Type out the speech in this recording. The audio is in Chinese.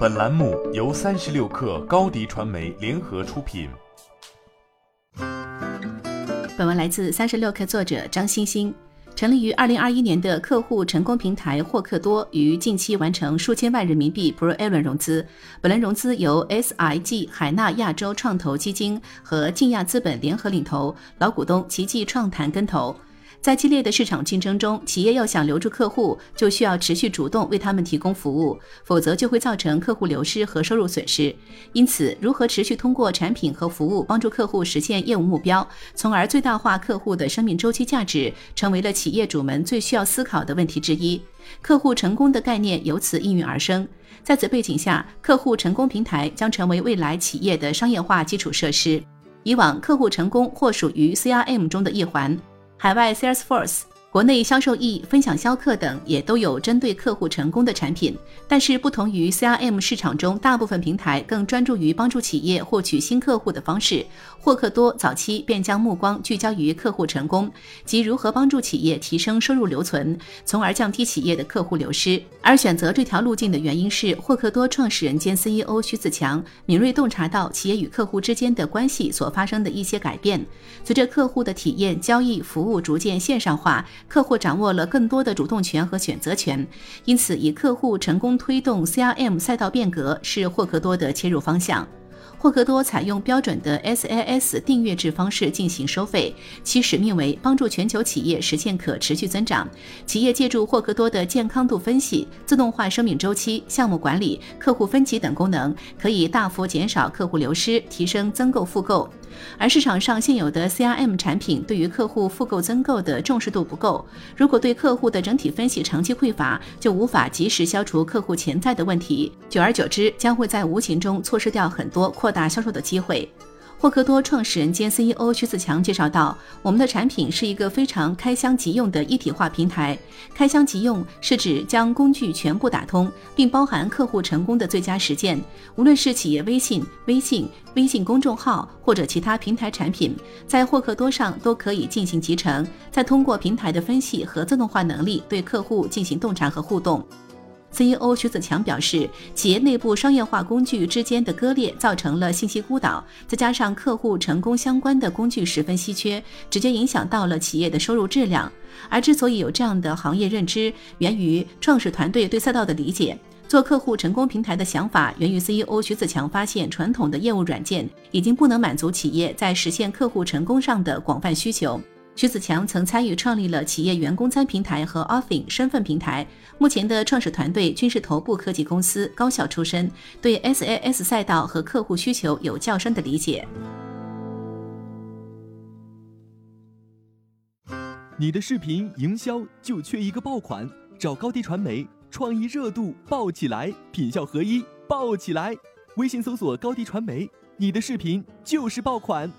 本栏目由三十六克高低传媒联合出品。本文来自三十六克作者张欣欣。成立于二零二一年的客户成功平台获客多于近期完成数千万人民币 Pro A 轮融资。本轮融资由 SIG 海纳亚洲创投基金和晋亚资本联合领投，老股东奇迹创谈跟投。在激烈的市场竞争中，企业要想留住客户，就需要持续主动为他们提供服务，否则就会造成客户流失和收入损失。因此，如何持续通过产品和服务帮助客户实现业务目标，从而最大化客户的生命周期价值，成为了企业主们最需要思考的问题之一。客户成功的概念由此应运而生。在此背景下，客户成功平台将成为未来企业的商业化基础设施。以往，客户成功或属于 CRM 中的一环。海外 Salesforce、国内销售易、分享销客等也都有针对客户成功的产品，但是不同于 CRM 市场中大部分平台更专注于帮助企业获取新客户的方式，获客多早期便将目光聚焦于客户成功及如何帮助企业提升收入留存，从而降低企业的客户流失。而选择这条路径的原因是，获客多创始人兼 CEO 徐子强敏锐洞察到企业与客户之间的关系所发生的一些改变。随着客户的体验、交易、服务逐渐线上化，客户掌握了更多的主动权和选择权。因此，以客户成功推动 CRM 赛道变革是霍克多的切入方向。霍格多采用标准的 SaaS 订阅制方式进行收费，其使命为帮助全球企业实现可持续增长。企业借助霍格多的健康度分析、自动化生命周期、项目管理、客户分级等功能，可以大幅减少客户流失，提升增购复购。而市场上现有的 CRM 产品对于客户复购增购的重视度不够，如果对客户的整体分析长期匮乏，就无法及时消除客户潜在的问题，久而久之将会在无形中错失掉很多扩扩大销售的机会。霍克多创始人兼 CEO 徐子强介绍到，我们的产品是一个非常开箱即用的一体化平台。开箱即用是指将工具全部打通，并包含客户成功的最佳实践。无论是企业微信、微信、微信公众号或者其他平台产品，在霍克多上都可以进行集成，再通过平台的分析和自动化能力对客户进行洞察和互动。CEO 徐子强表示，企业内部商业化工具之间的割裂造成了信息孤岛，再加上客户成功相关的工具十分稀缺，直接影响到了企业的收入质量。而之所以有这样的行业认知，源于创始团队对赛道的理解。做客户成功平台的想法源于 CEO 徐子强发现，传统的业务软件已经不能满足企业在实现客户成功上的广泛需求。徐子强曾参与创立了企业员工餐平台和 Offin 身份平台。目前的创始团队均是头部科技公司高校出身，对 SaaS 赛道和客户需求有较深的理解。你的视频营销就缺一个爆款，找高低传媒，创意热度爆起来，品效合一爆起来。微信搜索高低传媒，你的视频就是爆款。